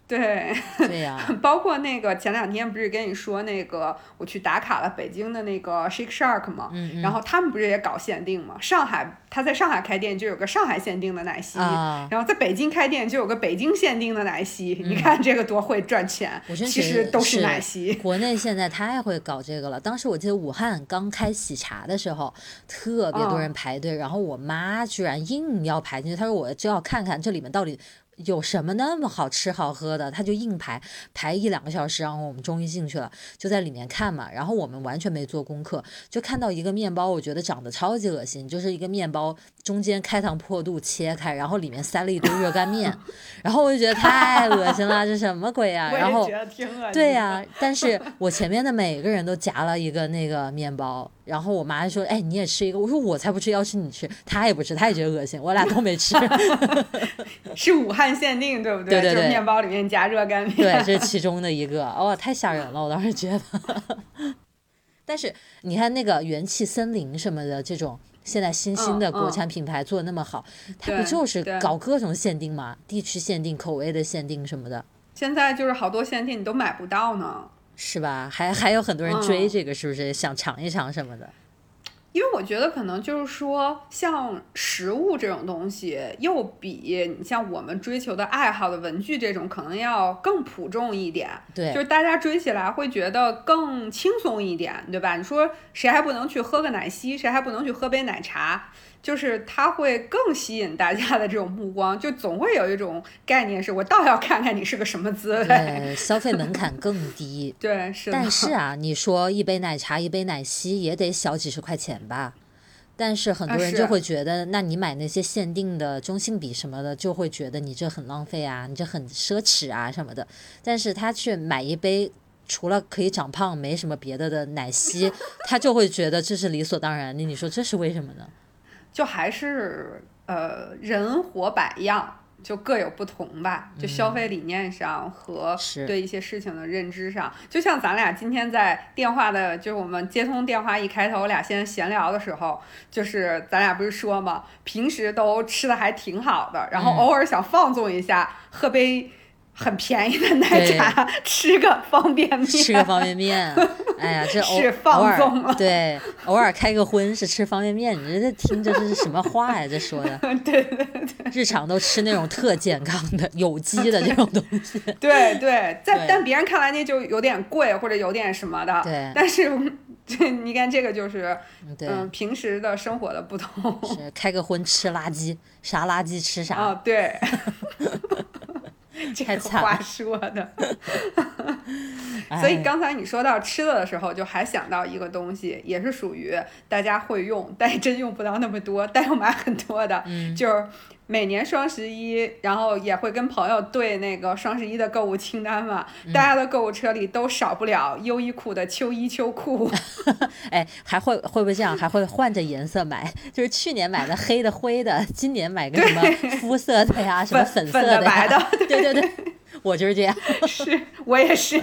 对，对呀、包括那个前两天不是跟你说那个我去打卡了北京的那个 Shake Shark 嘛，嗯嗯然后他们不是也搞限定嘛？上海他在上海开店就有个上海限定的奶昔，啊，然后在北京开店就有个北京限定的奶昔，你看这个多会赚钱其实都是是奶昔。国内现在太会搞这个了。当时我记得武汉刚开喜茶的时候，特别多人排队，然后我妈居然硬要排进去，她说我就要看看这里面到底。有什么那么好吃好喝的？他就硬排排一两个小时，然后我们终于进去了，就在里面看嘛。然后我们完全没做功课，就看到一个面包，我觉得长得超级恶心，就是一个面包中间开膛破肚切开，然后里面塞了一堆热干面，然后我就觉得太恶心了，这什么鬼啊？然后。对呀、但是我前面的每个人都夹了一个那个面包，然后我妈就说：“哎，你也吃一个。”我说：“我才不吃，要吃你吃。”她也不吃，她也觉得恶心，我俩都没吃。是武汉限定，对不就是对对对面包里面加热干面。对，这是其中的一个。哇、太吓人了！我当时觉得。但是你看那个元气森林什么的这种。现在新兴的国产品牌做的那么好，它不就是搞各种限定嘛？地区限定、口味的限定什么的，现在就是好多限定你都买不到呢。是吧？还还有很多人追嗯这个，是不是想尝一尝什么的？因为我觉得可能就是说，像食物这种东西，又比你像我们追求的爱好的文具这种，可能要更普众一点。对，就是大家追起来会觉得更轻松一点，对吧？你说谁还不能去喝个奶昔，谁还不能去喝杯奶茶？就是它会更吸引大家的这种目光，就总会有一种概念是，我倒要看看你是个什么滋味。对，消费门槛更低。对，是的。但是啊，你说一杯奶茶、一杯奶昔也得小几十块钱吧？但是很多人就会觉得，那你买那些限定的中性笔什么的，就会觉得你这很浪费啊，你这很奢侈啊什么的。但是他去买一杯除了可以长胖没什么别的的奶昔，他就会觉得这是理所当然的。你说这是为什么呢？就还是呃人活百样，就各有不同吧。就消费理念上和对一些事情的认知上，就像咱俩今天在电话的，就是我们接通电话一开头，我俩先闲聊的时候，就是咱俩不是说嘛，平时都吃的还挺好的，然后嗯偶尔想放纵一下，喝杯。很便宜的奶茶，吃个方便面，吃个方便面，哎呀，这偶是放偶尔纵了。对，偶尔开个荤是吃方便面，你这听着这是什么话呀？这说的，对对对。日常都吃那种特健康的、有机的这种东西。对对，在对。但别人看来那就有点贵或者有点什么的，对。但是这你看这个就是嗯平时的生活的不同。是开个荤吃垃圾，啥垃圾吃啥。啊，对。这个话说的，哎 所以刚才你说到吃的的时候，就还想到一个东西，也是属于大家会用，但真用不到那么多，但又买很多的，嗯。就是每年双十一，然后也会跟朋友对那个双十一的购物清单嘛，嗯大家的购物车里都少不了优衣库的秋衣秋裤，哎，还会会不会这样？还会换着颜色买？就是去年买的黑的、灰的，今年买个什么肤色的呀，什么粉色粉的白呀？的对对对，我就是这样。是我也是，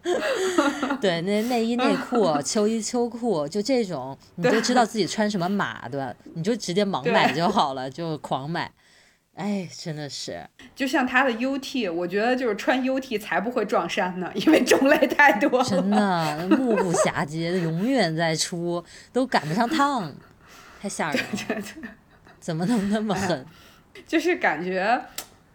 对，那内衣内裤、秋衣秋裤，就这种，你就知道自己穿什么码的，你就直接盲买就好了，就狂买。哎，真的是，就像他的 UT，我觉得就是穿 UT 才不会撞衫呢，因为种类太多了。真的目不暇接，永远在出，都赶不上趟，太吓人了。怎么能那么狠？就是感觉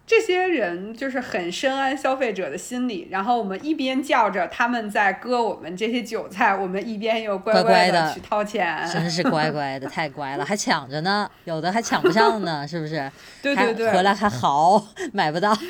这些人就是很深谙消费者的心理，然后我们一边叫着他们在割我们这些韭菜，我们一边又乖乖乖的的去掏钱。真是乖乖的，太乖了，还抢着呢，有的还抢不上呢，是不是？对 对对，回来还嚎，买不到。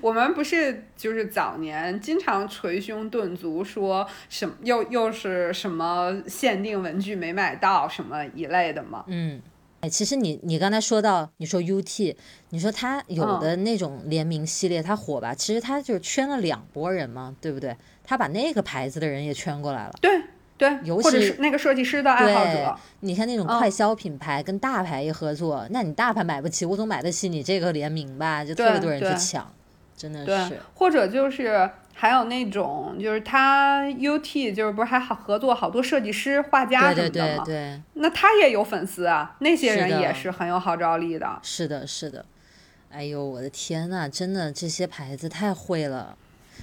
我们不是就是早年经常捶胸顿足说什么又又是什么限定文具没买到什么一类的吗？嗯，哎，其实你你刚才说到，你说 UT，你说他有嗯的那种联名系列他火吧，其实他就是圈了两拨人嘛，对不对？他把那个牌子的人也圈过来了。对对，尤或者其是那个设计师的爱好者，，你看那种嗯快消品牌跟大牌一合作，那你大牌买不起，我总买得起你这个联名吧？就特别多人去抢，真的是。，或者就是还有那种，就是他 UT 就是不是还好合作好多设计师、画家对对什么的吗？对对，那他也有粉丝啊，那些人也是很有号召力的。是的，是的。哎呦，我的天呐，真的这些牌子太会了。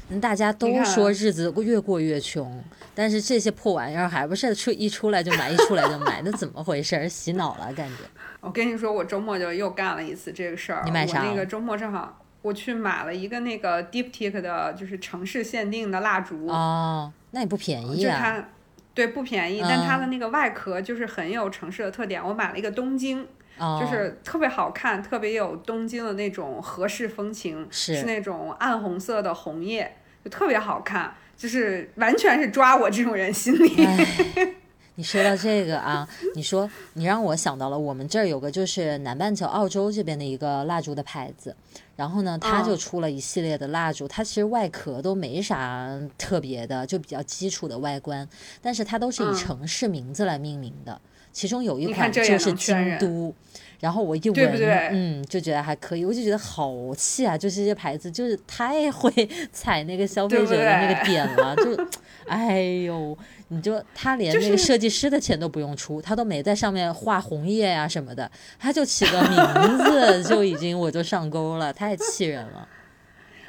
嗯大家都说日子越过越穷，但是这些破玩意儿还不是出一出来就买，一出来就买，那怎么回事儿？洗脑了感觉。我跟你说，我周末就又干了一次这个事儿。你买啥了我那个周末正好我去买了一个那个 Diptyque 的，就是城市限定的蜡烛。哦，那也不便宜啊。就它，对，不便宜，但它嗯的那个外壳就是很有城市的特点。我买了一个东京，哦，就是特别好看，特别有东京的那种和式风情，是那种暗红色的红叶，就特别好看，就是完全是抓我这种人心理。哎，你说到这个啊，你说你让我想到了我们这儿有个就是南半球澳洲这边的一个蜡烛的牌子，然后呢，它就嗯出了一系列的蜡烛，它其实外壳都没啥特别的，就比较基础的外观，但是它都是以嗯城市名字来命名的，其中有一款就是京都。然后我一闻，对不对嗯，就觉得还可以，我就觉得好气啊！就这些牌子，就是太会 踩那个消费者的那个点了，就，哎呦，你就他连那个设计师的钱都不用出，他都没在上面画红叶呀、什么的，他就起个名字 就已经我就上钩了，太气人了。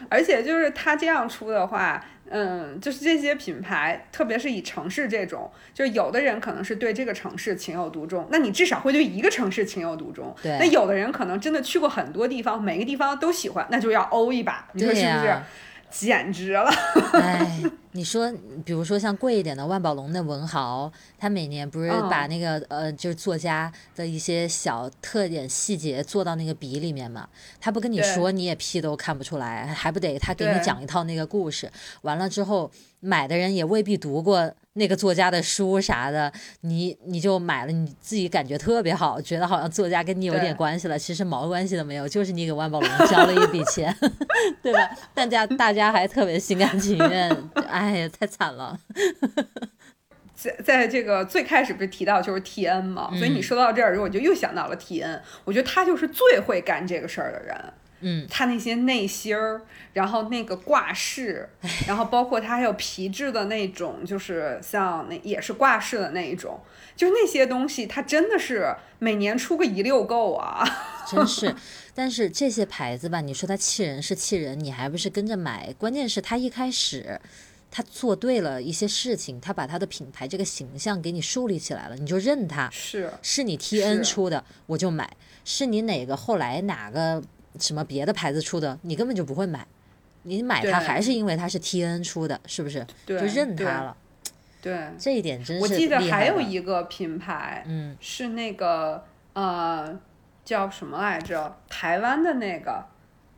而且就是他这样出的话，嗯，就是这些品牌，特别是以城市这种，就是有的人可能是对这个城市情有独钟，那你至少会对一个城市情有独钟。对那有的人可能真的去过很多地方，每个地方都喜欢，那就要欧一把，你说是不是？呀简直了！哎，你说，比如说像贵一点的万宝龙的文豪，他每年不是嗯把那个、呃，就是作家的一些小特点细节做到那个笔里面嘛？他不跟你说，你也屁都看不出来，还不得他给你讲一套那个故事？完了之后，买的人也未必读过那个作家的书啥的，你你就买了，你自己感觉特别好，觉得好像作家跟你有点关系了，其实毛关系都没有，就是你给万宝龙交了一笔钱，对吧？大家大家还特别心甘情愿，哎呀，太惨了。在在这个最开始不是提到就是 T N 嘛，所以你嗯说到这儿，我就又想到了 T N。我觉得他就是最会干这个事儿的人。嗯，他那些内芯儿，然后那个挂饰，然后包括他还有皮质的那种，就是像那也是挂饰的那一种，就是那些东西，它真的是每年出个一溜够啊。真是。但是这些牌子吧，你说它气人是气人，你还不是跟着买？关键是他一开始。他做对了一些事情，他把他的品牌这个形象给你树立起来了，你就认他。是，是你 T N 出的，我就买；是你哪个后来哪个什么别的牌子出的，你根本就不会买。你买它还是因为它是 T N 出的，是不是？对，就认它了。对，这一点真是我记得还有一个品牌嗯，是那个呃叫什么来着？台湾的那个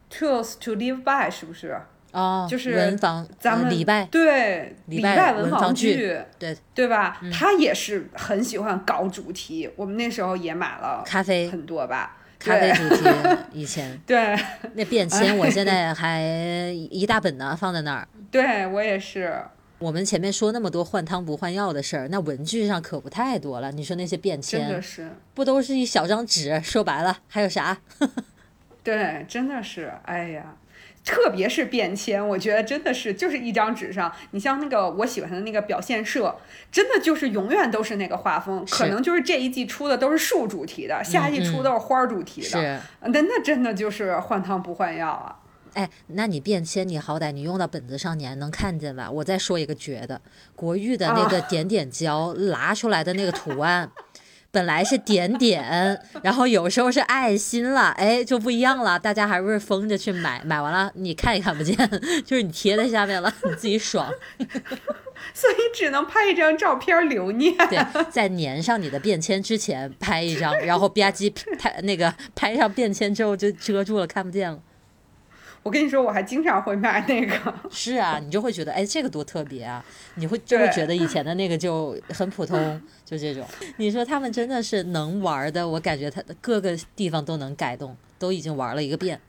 Tools to Live By 是不是？哦，就是文房，咱们呃礼拜，对，礼拜文房房剧剧，对对吧？嗯他也是很喜欢搞主题，我们那时候也买了咖啡，很多吧。咖啡主题，以前 对那便签，我现在还一大本呢，放在那儿。对，我也是。我们前面说那么多换汤不换药的事儿，那文具上可不太多了。你说那些便签，真的是，不都是一小张纸？说白了，还有啥？对，真的是，哎呀，特别是便签，我觉得真的是就是一张纸上，你像那个我喜欢的那个表现社，真的就是永远都是那个画风，可能就是这一季出的都是树主题的，下一季出嗯都是花主题的，是，那那真的就是换汤不换药啊。哎，那你便签，你好歹你用到本子上，你还能看见吧？我再说一个绝的，国誉的那个啊点点胶拉出来的那个图案。本来是点点，然后有时候是爱心了，哎，就不一样了。大家还不是疯着去买，买完了你看也看不见，就是你贴在下面了，你自己爽。所以只能拍一张照片留念。对，在粘上你的便签之前拍一张，然后吧唧拍那个拍上便签之后就遮住了，看不见了。我跟你说，我还经常会买那个。是啊，你就会觉得，哎，这个多特别啊！你会就会觉得以 前的那个就很普通，就这种。你说他们真的是能玩儿的，我感觉他各个地方都能改动，都已经玩了一个遍。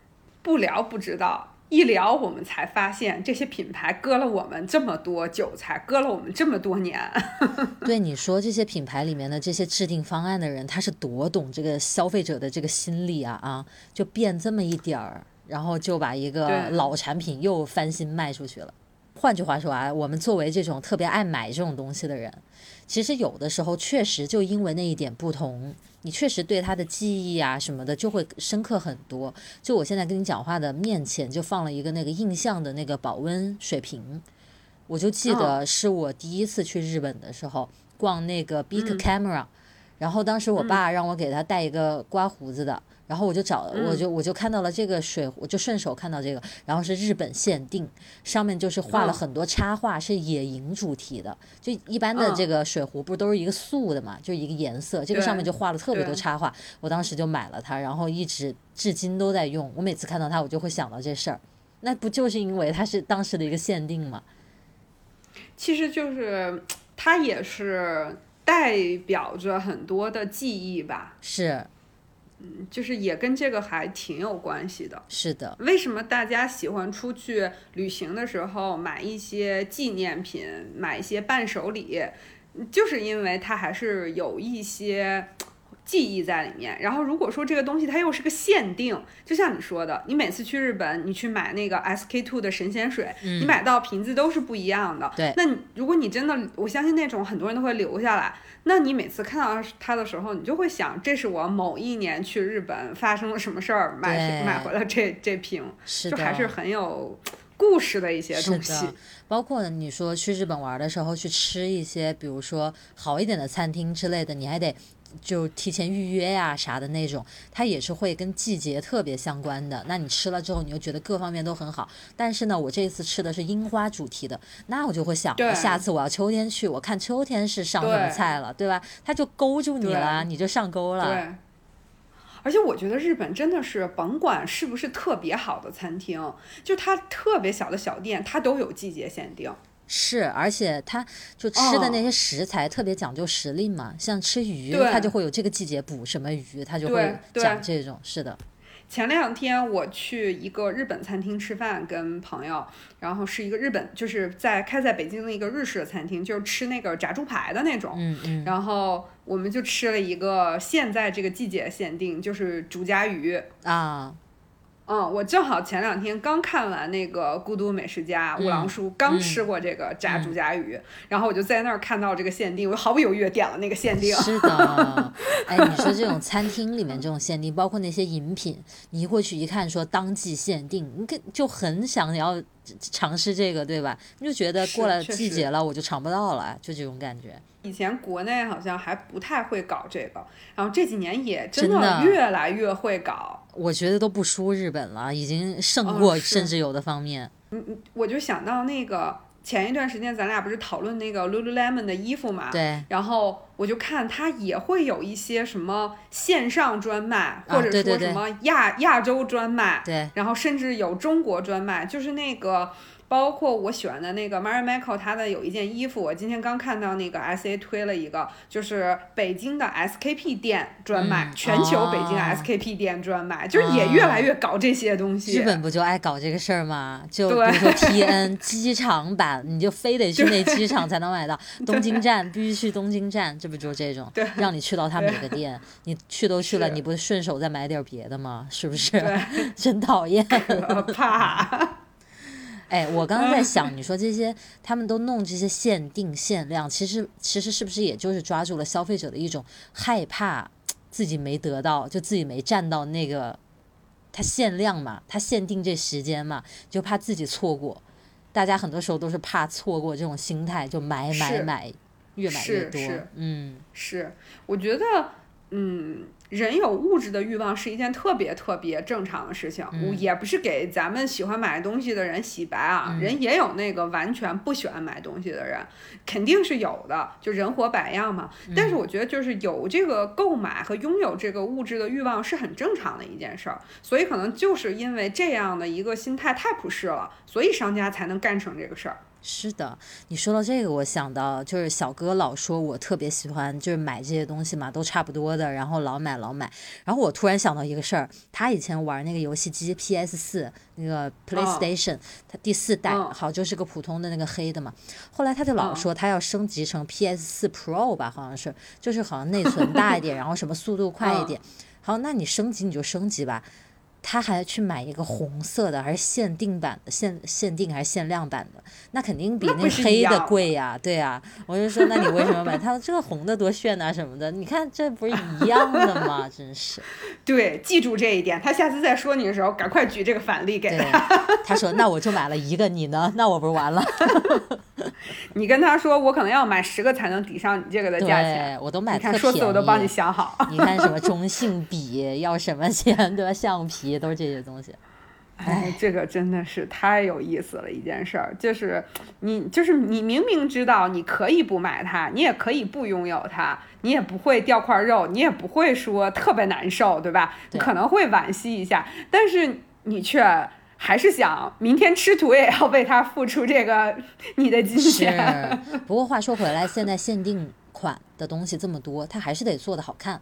不聊不知道，一聊我们才发现，这些品牌割了我们这么多韭菜，割了我们这么多年。对你说，这些品牌里面的这些制定方案的人，他是多懂这个消费者的这个心理啊啊！就变这么一点儿，然后就把一个老产品又翻新卖出去了。换句话说啊，我们作为这种特别爱买这种东西的人，其实有的时候确实就因为那一点不同，你确实对它的记忆啊什么的就会深刻很多。就我现在跟你讲话的面前就放了一个那个印象的那个保温水瓶，我就记得是我第一次去日本的时候逛那个 Big Camera，、然后当时我爸让我给他带一个刮胡子的。然后我就找，我就我就看到了这个水壶，我就顺手看到这个，然后是日本限定，上面就是画了嗯很多插画，是野营主题的。就一般的嗯这个水壶不是都是一个素的嘛，就一个颜色，这个上面就画了特别多插画。我当时就买了它，然后一直至今都在用。我每次看到它，我就会想到这事儿。那不就是因为它是当时的一个限定吗？其实就是它也是代表着很多的记忆吧，是就是也跟这个还挺有关系的。是的，为什么大家喜欢出去旅行的时候买一些纪念品，买一些伴手礼，就是因为它还是有一些记忆在里面。然后如果说这个东西它又是个限定，就像你说的，你每次去日本，你去买那个 SK two 的神仙水，你买到瓶子都是不一样的。对那你如果你真的，我相信那种很多人都会留下来。那你每次看到它的时候，你就会想，这是我某一年去日本发生了什么事儿，买买回了这这瓶。是，就还是很有故事的一些东西。，包括你说去日本玩的时候去吃一些，比如说好一点的餐厅之类的，你还得就提前预约呀、啥的那种，它也是会跟季节特别相关的。那你吃了之后，你又觉得各方面都很好。但是呢，我这次吃的是樱花主题的，那我就会想下次我要秋天去，我看秋天是上什么菜了，对吧？它就勾住你了，你就上钩了。对。而且我觉得日本真的是，甭管是不是特别好的餐厅，就它特别小的小店，它都有季节限定。是，而且它就吃的那些食材特别讲究时令嘛，像吃鱼，对它就会有这个季节补什么鱼，它就会对讲这种。是的，前两天我去一个日本餐厅吃饭，跟朋友，然后是一个日本，就是在开在北京的一个日式的餐厅，就是吃那个炸猪排的那种。嗯嗯，然后我们就吃了一个现在这个季节限定，就是竹夹鱼。啊，嗯，我正好前两天刚看完那个《孤独美食家》五郎叔，刚吃过这个炸竹夹鱼，然后我就在那儿看到这个限定，我毫不犹豫地点了那个限定。是的。哎，你说这种餐厅里面这种限定，包括那些饮品，你一过去一看说当季限定，你跟就很想要尝试这个，对吧？你就觉得过了季节了，我就尝不到了，就这种感觉。以前国内好像还不太会搞这个，然后这几年也真真的的越来越会搞。我觉得都不输日本了，已经胜哦过，甚至有的方面。嗯嗯我就想到那个前一段时间咱俩不是讨论那个 Lululemon 的衣服嘛，对，然后我就看它也会有一些什么线上专卖，或者说什么亚亚洲专卖，对，然后甚至有中国专卖，就是那个。包括我喜欢的那个 Mary Michael，它的有一件衣服，我今天刚看到那个 S A 推了一个，就是北京的 S K P 店专卖，嗯全球北京哦 S K P 店专卖，就是也越来越搞这些东西。日本不就爱搞这个事儿吗？就比如说 T N 机场版，你就非得去那机场才能买到。东京站必须去东京站，这不就这种对，让你去到他每个店，你去都去了，你不顺手再买点别的吗？是不是？对，真讨厌。可怕。哎，我刚刚在想，你说这些他们都弄这些限定限量，其实其实是不是也就是抓住了消费者的一种害怕自己没得到，就自己没占到那个它限量嘛，它限定这时间嘛，就怕自己错过。大家很多时候都是怕错过这种心态，就买买买，越买越多。嗯，是，我觉得，嗯，人有物质的欲望是一件特别特别正常的事情，我也不是给咱们喜欢买东西的人洗白啊，人也有那个完全不喜欢买东西的人，肯定是有的，就人活百样嘛。但是我觉得，就是有这个购买和拥有这个物质的欲望是很正常的一件事儿，所以可能就是因为这样的一个心态太普世了，所以商家才能干成这个事儿。是的，你说到这个，我想到就是小哥老说我特别喜欢就是买这些东西嘛，都差不多的，然后老买老买。然后我突然想到一个事儿，他以前玩那个游戏机 PS 四那个 PlayStation，、他第四代嗯好就是个普通的那个黑的嘛。后来他就老嗯说他要升级成 PS 四 Pro 吧，好像是，就是好像内存大一点，然后什么速度快一点。好，那你升级你就升级吧。他还去买一个红色的，还是限定版的，限限定还是限量版的，那肯定比那黑的贵呀，对呀、我就说，那你为什么买？他说这个红的多炫啊什么的，你看这不是一样的吗？真是。对，记住这一点，他下次再说你的时候，赶快举这个反例给他。，他说那我就买了一个，你呢？那我不是完了？你跟他说，我可能要买十个才能抵上你这个的价钱。对，我都买你看，特便宜。说死我都帮你想好。你看什么中性笔要什么钱，对吧？橡皮都是这些东西。哎，这个真的是太有意思了一件事儿，就是你，就是你明明知道你可以不买它，你也可以不拥有它，你也不会掉块肉，你也不会说特别难受，对吧？对可能会惋惜一下，但是你却还是想明天吃土也要为它付出这个你的金钱。是，不过话说回来，现在限定款的东西这么多，它还是得做的好看。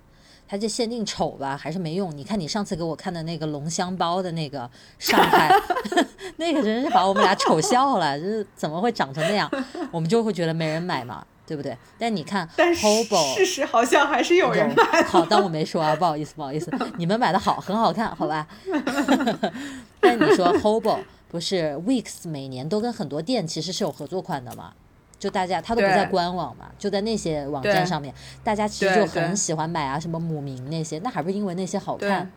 它这限定丑吧，还是没用。你看你上次给我看的那个龙香包的那个上海，那个真是把我们俩丑笑了，就是怎么会长成那样？我们就会觉得没人买嘛，对不对？但你看 但是 Hobo 事实好像还是有人买。好，当我没说啊，不好意思，不好意思，你们买的好，很好看，好吧？但你说 Hobo 不是 Weeks 每年都跟很多店其实是有合作款的嘛？就大家他都不在官网嘛，就在那些网站上面，大家其实就很喜欢买啊，什么姆明那些，那还不是因为那些好看？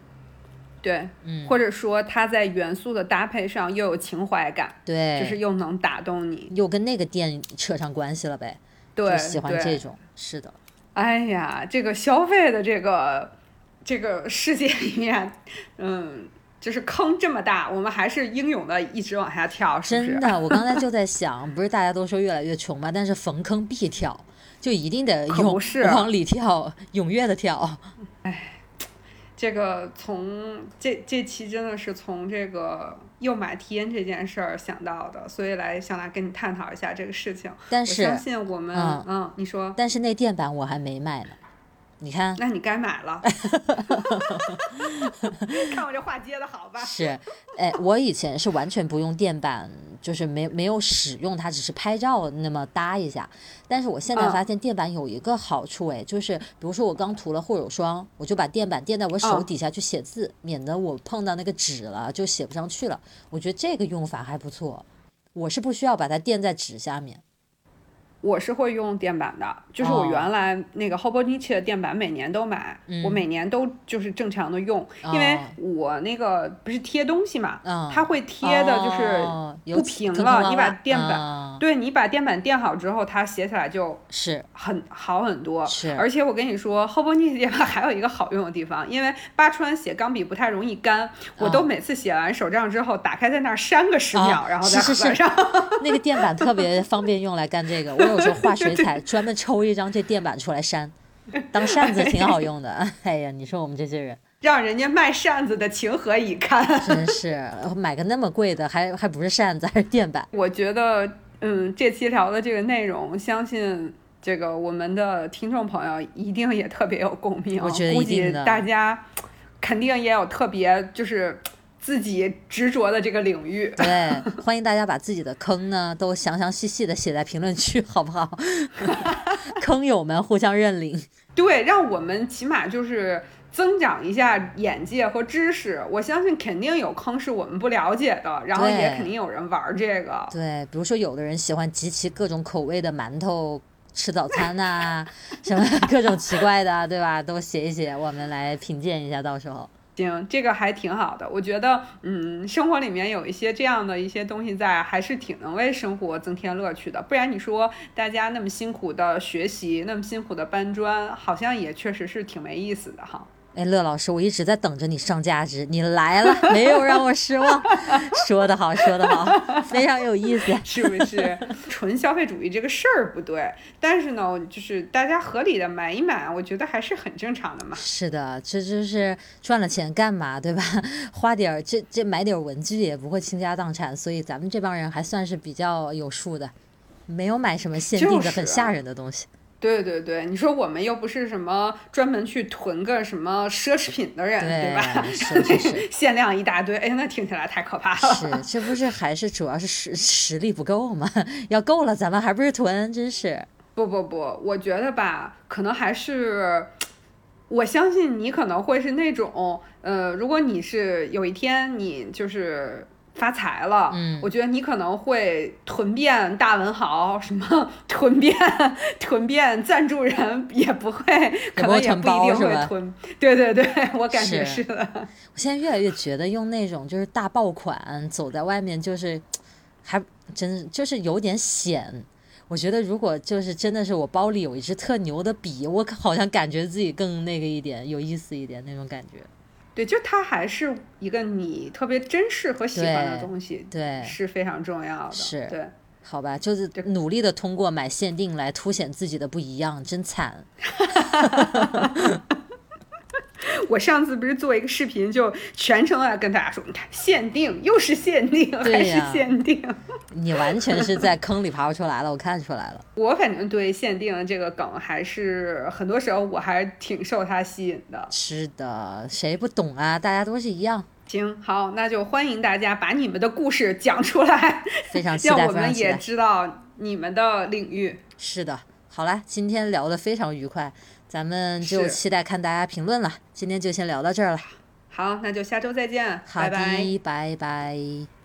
对，嗯，或者说它在元素的搭配上又有情怀感，对，就是又能打动你。又跟那个店扯上关系了呗，对，就喜欢这。种，是的，哎呀，这个消费的这个这个世界里面，嗯，就是坑这么大，我们还是英勇的一直往下跳，是是？真的，我刚才就在想，不是大家都说越来越穷嘛，但是逢坑必跳，就一定得勇是往里跳，踊跃的跳。哎这个从这这期真的是从这个又买 T N 这件事儿想到的，所以来想来跟你探讨一下这个事情。但我相，信我们，嗯嗯，你说，但是那电板我还没卖呢，你看。那你该买了。看我这话接的好吧？是，哎，我以前是完全不用垫板，就是没没有使用它，只是拍照那么搭一下。但是我现在嗯发现垫板有一个好处，哎，就是比如说我刚涂了护手霜，我就把垫板垫在我手嗯底下去写字，免得我碰到那个纸了就写不上去了。我觉得这个用法还不错，我是不需要把它垫在纸下面。我是会用电板的，就是我哦。原来那个 Hobonichi 的电板每年都买，我每年都就是正常的用，因为哦我那个不是贴东西嘛，嗯它会贴的就是不平了，你把洼洼垫板，嗯对你把垫板垫好之后，它写起来就。是很好很多，是而且我跟你说，Hobonichi 垫板还有一个好用的地方，因为八川写钢笔不太容易干，我都哦每次写完手账之后，打开在那儿扇个十啊秒，然后再是是是合上。那个垫板特别方便用来干这个，我有时候画水彩，专门抽一张这垫板出来扇，当扇子挺好用的。哎呀，你说我们这些人 让人家卖扇子的情何以堪？真是买个那么贵的，还还不是扇子，还是垫板。我觉得，嗯，这期聊的这个内容，相信这个我们的听众朋友一定也特别有共鸣。我觉得估计大家肯定也有特别就是自己执着的这个领域。对，欢迎大家把自己的坑呢都详详细细的写在评论区，好不好？坑友们互相认领。对，让我们起码就是。增长一下眼界和知识，我相信肯定有坑是我们不了解的，然后也肯定有人玩这个。对，比如说有的人喜欢集齐各种口味的馒头吃早餐呐、什么各种奇怪的，对吧？都写一写，我们来品鉴一下，到时候。行，这个还挺好的。我觉得，嗯，生活里面有一些这样的一些东西在，还是挺能为生活增添乐趣的。不然你说大家那么辛苦的学习，那么辛苦的搬砖，好像也确实是挺没意思的哈。哎，乐老师，我一直在等着你上价值，你来了，没有让我失望。说得好，说得好，非常有意思。是不是？纯消费主义这个事儿不对，但是呢，就是大家合理的买一买，我觉得还是很正常的嘛。是的，这就是赚了钱干嘛，对吧？花点儿这这买点儿文具也不会倾家荡产，所以咱们这帮人还算是比较有数的，没有买什么限定就是的很吓啊人的东西。对对对，你说我们又不是什么专门去囤个什么奢侈品的人，对吧？是是是 限量一大堆，哎，那听起来太可怕了。是，这不是还是主要是实实力不够吗？要够了，咱们还不是囤，真是。不不不，我觉得吧，可能还是我相信你可能会是那种，呃，如果你是有一天你就是发财了，嗯我觉得你可能会囤遍大文豪，什么 囤遍囤遍赞助人，也不会，可能也不一定会囤。对对对，我感觉是是的。我现在越来越觉得用那种就是大爆款走在外面，就是还真就是有点险。我觉得如果就是真的是我包里有一支特牛的笔，我好像感觉自己更那个一点，有意思一点那种感觉。对，就它还是一个你特别珍视和喜欢的东西，对，是非常重要的。是对。好吧，就是努力的通过买限定来凸显自己的不一样，真惨。我上次不是做一个视频，就全程在跟大家说，你看限定又是限定，还是限定。你完全是在坑里爬不出来了，我看出来了。我反正对限定这个梗，还是很多时候我还挺受它吸引的。是的，谁不懂啊？大家都是一样，行，好，那就欢迎大家把你们的故事讲出来，非常期待，让我们也。知道你们的领域。是的，好啦，今天聊得非常愉快，咱们就期待看大家评论了。今天就先聊到这儿了，好，那就下周再见，好拜拜。的，拜拜